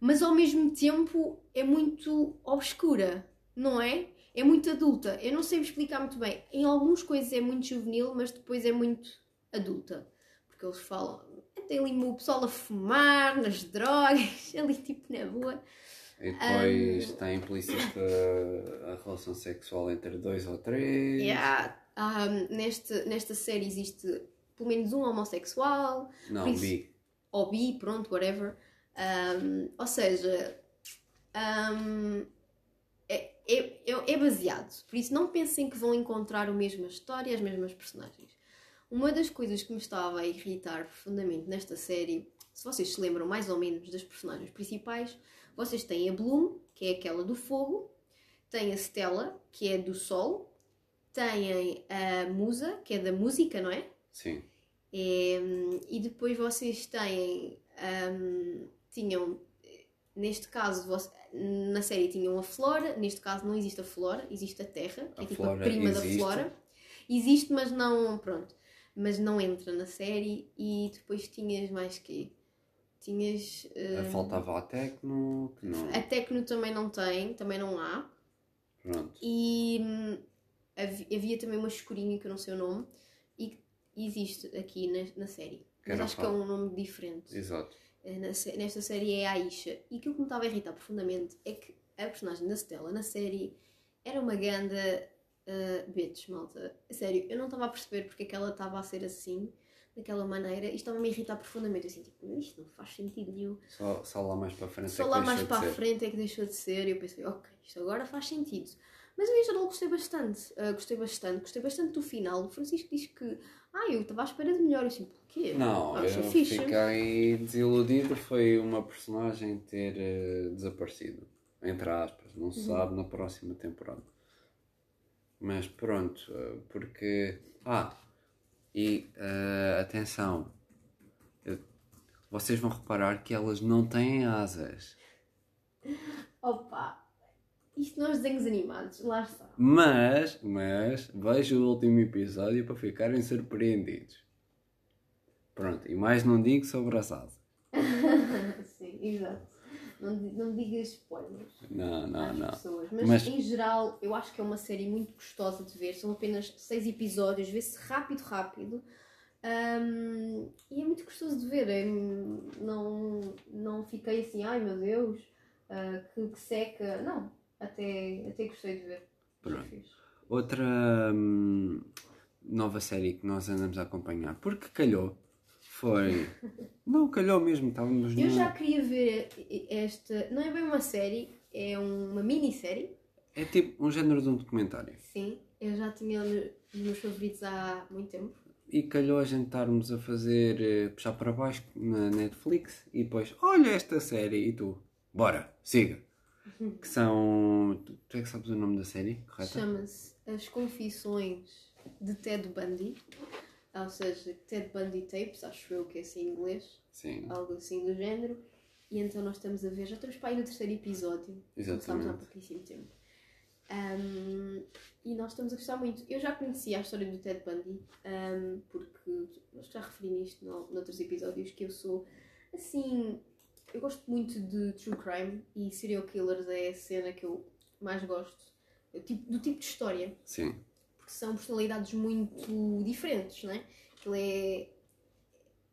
mas ao mesmo tempo é muito obscura, não é? É muito adulta. Eu não sei explicar muito bem. Em algumas coisas é muito juvenil, mas depois é muito adulta. Porque eles falam. Tem ali o pessoal a fumar, nas drogas, *laughs* ali tipo na boa. E depois está implícita a relação sexual entre dois ou três. Yeah. Um, neste, nesta série existe pelo menos um homossexual, Não, isso- bi. ou bi, pronto, whatever. Um, ou seja, um, é, é, é- baseado. Por isso, não pensem que vão encontrar a mesma história, as mesmas personagens. Uma das coisas que me estava a irritar profundamente nesta série, se vocês se lembram mais ou menos das personagens principais, vocês têm a Bloom, que é aquela do fogo, têm a Stella, que é do sol, têm a Musa, que é da música, não é? Sim. É, e depois vocês têm. hum, tinham. Neste caso, voce- na série tinham a Flora, neste caso não existe a Flora, existe a Terra, que A é tipo a prima da existe. Flora. Existe, mas não. Pronto. Mas não entra na série. E depois tinhas mais que. Tinhas. hum, Faltava a Tecno, que não. a Tecno também não tem, também não há. Pronto. E hum, havi- havia também uma escurinha que eu não sei o nome e que existe aqui na, na série. Mas acho que é um nome diferente. Exato. Eh, nesta série é a Aisha. E aquilo que me estava a irritar profundamente é que a personagem da Stella na série era uma ganda uh, bitch, malta. Sério, eu não estava a perceber porque é que ela estava a ser assim, daquela maneira, e estava-me a irritar profundamente. Eu assim, tipo, isto não faz sentido nenhum. Só, só lá mais para a frente Só é que lá deixou mais para a frente é que deixou de ser, e eu pensei, ok, isto agora faz sentido. Mas eu em geral gostei bastante, uh, gostei bastante, gostei bastante do final. O Francisco diz que, ah, eu estava à espera de melhor. Assim, porquê? Não, Ah, eu fixe. fiquei desiludido. Foi uma personagem ter eh, desaparecido. Entre aspas. Não se Uhum. sabe na próxima temporada. Mas pronto, eh, porque. Ah, e eh, atenção. Eu- vocês vão reparar que elas não têm asas. Opa, isto nos desenhos animados, lá está. Mas, mas, vejam o último episódio para ficarem surpreendidos. Pronto, e mais não digo sobre as asas. *laughs* Sim, exato. Não, não digas spoilers Não, não, não. pessoas. Mas, Mas- em geral, eu acho que é uma série muito gostosa de ver. São apenas seis episódios, vê-se rápido, rápido. Ahm, e é muito gostoso de ver. É, não, não fiquei assim, ai meu Deus, ah, que, que seca. Não, até, até gostei de ver. Pronto. Outra hum, nova série que nós andamos a acompanhar, porque calhou, foi. *laughs* Não, calhou mesmo, estávamos Eu numa- já queria ver esta. Não é bem uma série, é uma minissérie. É tipo um género de um documentário. Sim, eu já tinha nos meus favoritos há muito tempo. E calhou a gente estarmos a fazer eh, puxar para baixo na Netflix e depois, olha esta série e tu, bora, siga. Que são. Tu, tu é que sabes o nome da série, correto? Chama-se As Confissões de Ted Bundy. Ou seja, Ted Bundy Tapes, acho eu que é assim em inglês, Sim, algo assim do género. E então nós estamos a ver, já estamos para aí no terceiro episódio. Começámos há pouquíssimo tempo. Ahm, e nós estamos a gostar muito. Eu já conhecia a história do Ted Bundy, ahm, porque já referi nisto no, noutros episódios, que eu sou assim. Eu gosto muito de true crime e serial killers é a cena que eu mais gosto. Eu, tipo, do tipo de história, Sim, porque são personalidades muito diferentes, não é? Ele é.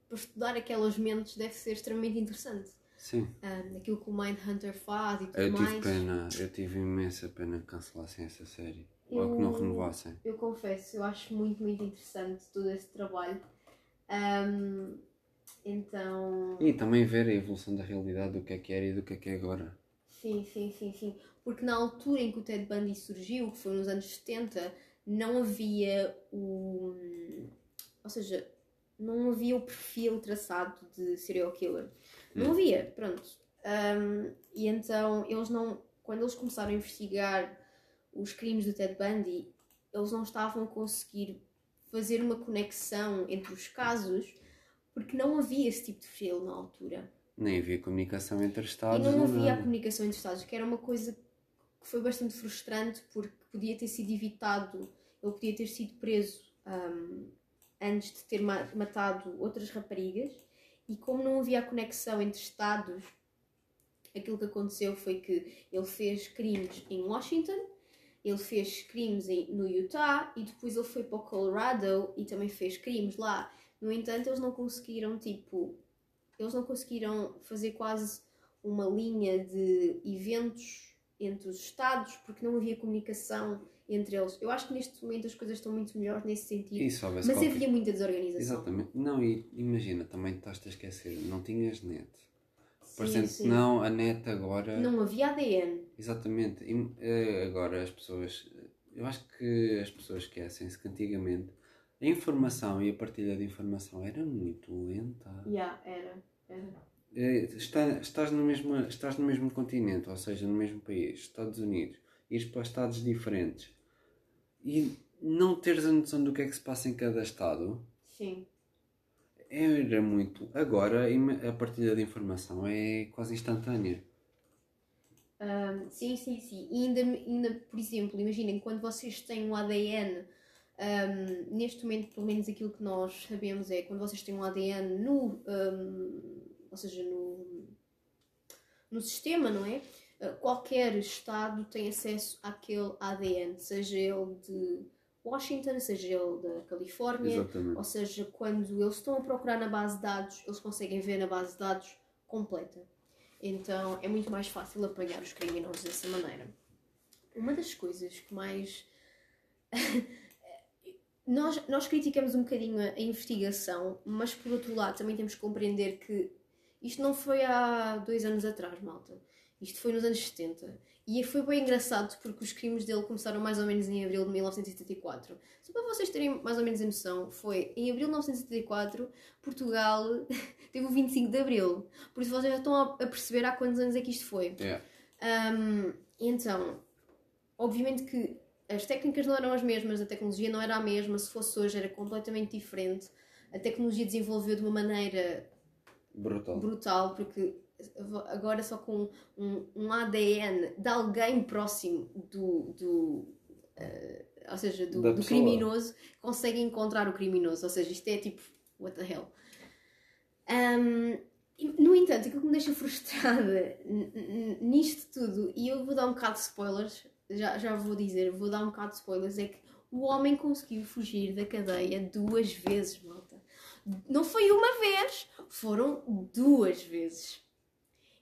Para estudar aquelas mentes deve ser extremamente interessante. sim. Ahm, aquilo que o Mindhunter faz e tudo Eu tive mais. pena, eu tive imensa pena que cancelassem essa série. Ou que não Eu- renovassem. Eu confesso, eu acho muito, muito interessante todo esse trabalho. Ahm, então, E também ver a evolução da realidade do que é que era e do que é que é agora. sim, sim, sim, sim. Porque na altura em que o Ted Bundy surgiu, que foi nos anos 70, não havia o. Ou seja, não havia o perfil traçado de serial killer. Não havia, pronto. Ahm, e então, eles não. Quando eles começaram a investigar os crimes do Ted Bundy, eles não estavam a conseguir fazer uma conexão entre os casos porque não havia esse tipo de perfil na altura. Nem havia comunicação entre E Estados. não nem havia a nada. comunicação entre Estados, que era uma coisa que foi bastante frustrante porque podia ter sido evitado, ele podia ter sido preso ahm, antes de ter ma- matado outras raparigas e como não havia a conexão entre Estados, aquilo que aconteceu foi que ele fez crimes em Washington, ele fez crimes em- no Utah e depois ele foi para o Colorado e também fez crimes lá. No entanto, eles não conseguiram, tipo, eles não conseguiram fazer quase uma linha de eventos entre os Estados porque não havia comunicação entre eles. Eu acho que neste momento as coisas estão muito melhores nesse sentido, se houvesse mas qualquer- havia muita desorganização. Exatamente. Não, e imagina, também estás a esquecer, não tinhas net. Por Sim, exemplo, sim. não, a net agora. Não havia ADN. Exatamente. E, eh, agora as pessoas. Eu acho que as pessoas esquecem-se que antigamente a informação e a partilha de informação era muito lenta. Já, era. era. Eh, está- estás, no mesmo, estás no mesmo continente, ou seja, no mesmo país, Estados Unidos, ires para estados diferentes e não teres a noção do que é que se passa em cada estado Sim. era muito. Agora a partilha de informação é quase instantânea. Ahm, sim, sim, sim. E ainda, ainda, por exemplo, imaginem, quando vocês têm um ADN, ahm, neste momento, pelo menos aquilo que nós sabemos é quando vocês têm um ADN no. ahm, ou seja, no, no sistema, não é? Ah, Qualquer Estado tem acesso àquele ADN, seja ele de Washington, seja ele da Califórnia, Exatamente. ou seja, quando eles estão a procurar na base de dados, eles conseguem ver na base de dados completa. Então é muito mais fácil apanhar os criminosos dessa maneira. Uma das coisas que mais *laughs* nós, nós criticamos um bocadinho a, investigação, mas por outro lado também temos que compreender que isto não foi há dois anos atrás, malta. Isto foi nos anos 70. E foi bem engraçado porque os crimes dele começaram mais ou menos em abril de 1974. Só para vocês terem mais ou menos a noção, foi em abril de 1974, Portugal *laughs* teve o 25 de abril. Por isso vocês já estão a perceber há quantos anos é que isto foi. Yeah. Um, então, obviamente que as técnicas não eram as mesmas, a tecnologia não era a mesma, se fosse hoje era completamente diferente. A tecnologia desenvolveu de uma maneira Brutal. brutal, porque agora só com um, um ADN de alguém próximo do, do uh, ou seja, do, do criminoso, consegue encontrar o criminoso. Ou seja, isto é tipo, what the hell. Um, no entanto, aquilo que me deixa *laughs* frustrada nisto tudo, e eu vou dar um bocado de spoilers, já, já vou dizer, vou dar um bocado de spoilers, é que o homem conseguiu fugir da cadeia duas vezes, malta. Não foi uma vez, foram duas vezes.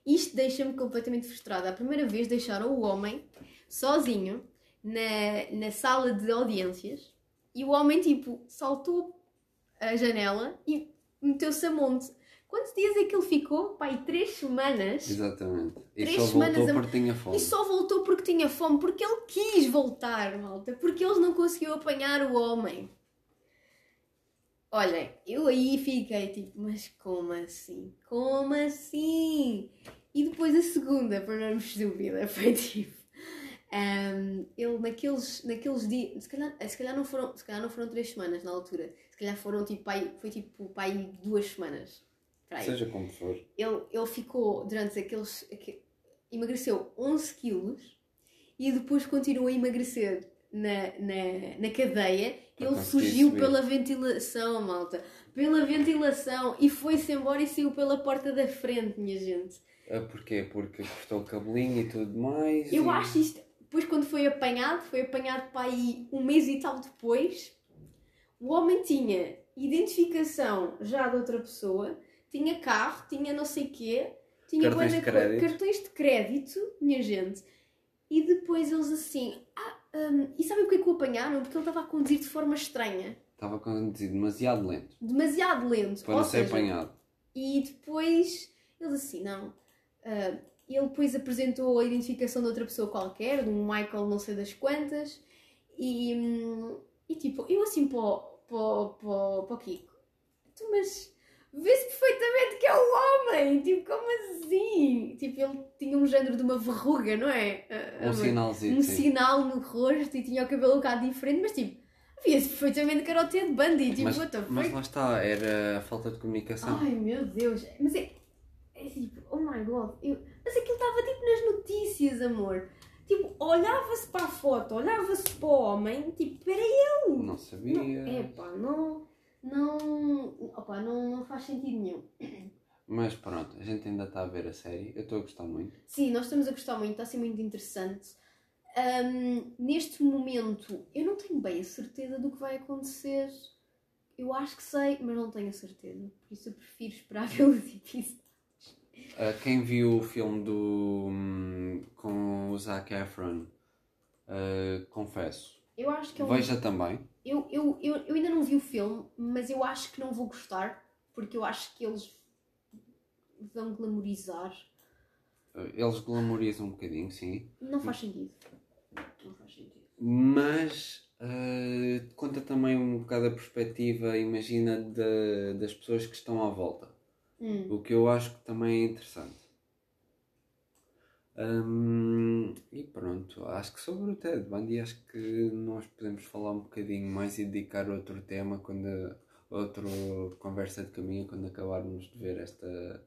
Isto deixa-me completamente frustrada. A primeira vez deixaram o homem sozinho na, na sala de audiências e o homem, tipo, saltou a janela e meteu-se a monte. Quantos dias é que ele ficou? Pai, três semanas. Exatamente. E Três só semanas voltou a- porque tinha fome. E só voltou porque tinha fome, porque ele quis voltar, malta, porque eles não conseguiu apanhar o homem. Olhem, eu aí fiquei tipo, mas como assim? Como assim? E depois a segunda, para não irmos estúpida, *laughs* foi tipo. ahm, ele naqueles, naqueles dias, se calhar, se, calhar não foram, se calhar não foram três semanas na altura, se calhar foram tipo, pai, foi tipo pai duas semanas. Para Seja como for. ele, ele ficou durante aqueles. aque- emagreceu 11 quilos e depois continuou a emagrecer na, na, na cadeia. Para ele fugiu subir. pela ventilação, malta. Pela ventilação e foi-se embora e saiu pela porta da frente, minha gente. Ah, porquê? Porque cortou o cabelinho e tudo mais. Eu e... acho isto. Depois, quando foi apanhado, foi apanhado para aí um mês e tal depois. O homem tinha identificação já de outra pessoa, tinha carro, tinha não sei quê, tinha Cartões de crédito. cartões de crédito, minha gente. E depois eles assim. Ah, hum, e sabem o que é que o apanharam? Porque ele estava a conduzir de forma estranha, Estava conduzido demasiado lento demasiado lento. para não ser apanhado. e depois eles assim, não. ah, ele depois apresentou a identificação de outra pessoa qualquer, de um Michael não sei das quantas, e, hum, e tipo, eu assim para o Kiko, tu, mas vê-se perfeitamente que é o homem, tipo, como assim? Tipo, ele tinha um género de uma verruga, não é? Um sinalzinho. um sim. sinal no rosto e tinha o cabelo um bocado diferente, mas tipo, via-se perfeitamente que era o Ted Bundy, tipo, mas, what the mas fuck? lá está, era a falta de comunicação. Ai meu Deus, mas é, é tipo, oh my god, eu, mas aquilo estava tipo nas notícias, amor. Tipo, olhava-se para a foto, olhava-se para o homem, tipo, era eu. Não sabia. É pá, não, não, opa, não, não faz sentido nenhum. Mas pronto, a gente ainda está a ver a série. Eu estou a gostar muito. Sim, nós estamos a gostar muito, está a ser muito interessante. Ahm, neste momento, eu não tenho bem a certeza do que vai acontecer. Eu acho que sei, mas não tenho a certeza. Por isso eu prefiro esperar *laughs* pelos episódios. Ah, quem viu o filme do hum, com o Zac Efron, ah, confesso, Eu acho que é um veja também. Eu, eu, eu, eu ainda não vi o filme, mas eu acho que não vou gostar, porque eu acho que eles vão glamorizar. Ah, Eles glamorizam um bocadinho, sim. Não faz sentido. Não faz sentido. Mas ah, conta também um bocado a perspectiva, imagina, da- das pessoas que estão à volta. Hum. O que eu acho que também é interessante. Hum, e pronto, acho que sobre o Ted Bundy acho que nós podemos falar um bocadinho mais e dedicar outro tema quando outra conversa de caminho quando acabarmos de ver esta,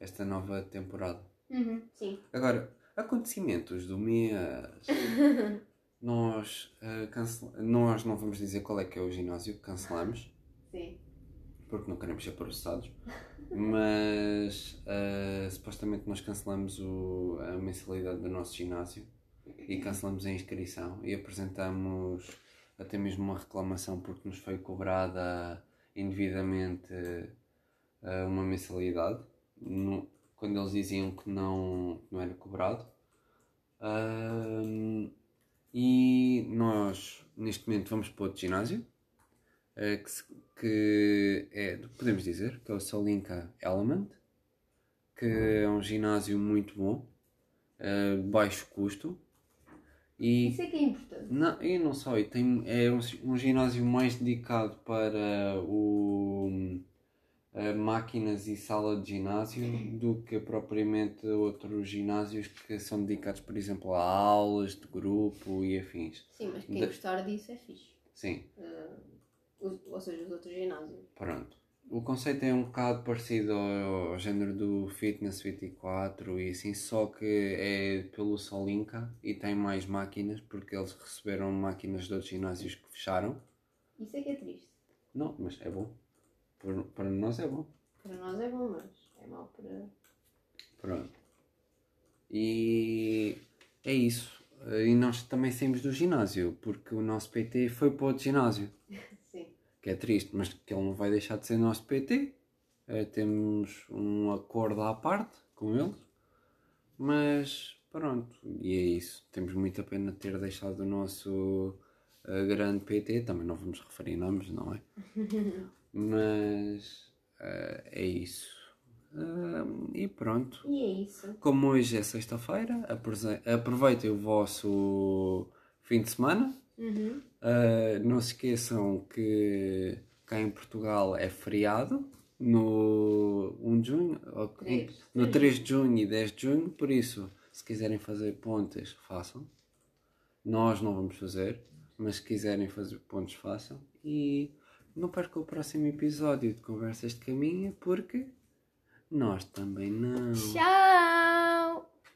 esta nova temporada. Uhum, sim. Agora, acontecimentos do mês. *laughs* Nós, ah, cancel... nós não vamos dizer qual é que é o ginásio que cancelamos Sim. porque não queremos ser processados, mas ah, supostamente nós cancelamos o- a mensalidade do nosso ginásio e cancelamos a inscrição e apresentamos até mesmo uma reclamação porque nos foi cobrada indevidamente ah, uma mensalidade no- quando eles diziam que não, não era cobrado. Ahm, E nós, neste momento, vamos para outro ginásio, que, se- que é, podemos dizer, que é o Solinka Element, que é um ginásio muito bom, eh, baixo custo. E Isso é que é importante. não, e não só, e tem, é um, um ginásio mais dedicado para o, eh, máquinas e sala de ginásio do que propriamente outros ginásios que são dedicados, por exemplo, a aulas de grupo e afins. Sim, mas quem Da- gostar disso é fixe. Sim, Eh, os- ou seja, os outros ginásios. pronto. O conceito é um bocado parecido ao, ao género do Fitness 24 e assim, só que é pelo Solinka e tem mais máquinas porque eles receberam máquinas de outros ginásios que fecharam. Isso é que é triste. Não, mas é bom. Por- para nós é bom. Para nós é bom, mas é mau para. Pronto. E é isso. E nós também saímos do ginásio, porque o nosso PT foi para outro ginásio. Que é triste, mas que ele não vai deixar de ser nosso PT. Eh, temos um acordo à parte com eles. Mas pronto, e é isso. Temos muita pena de ter deixado o nosso eh, grande PT. Também não vamos referir nomes, não é? *laughs* Mas eh, é isso. Ah, e pronto. E é isso. Como hoje é sexta-feira, aproveitem o vosso fim de semana. Uhum. Uh, não se esqueçam que cá em Portugal é feriado no 1 de junho, no 3 de junho e 10 de junho, por isso, se quiserem fazer pontes, façam. Nós não vamos fazer, mas se quiserem fazer pontos, façam. E não percam o próximo episódio de Conversas de Caminha, porque nós também não. Tchau!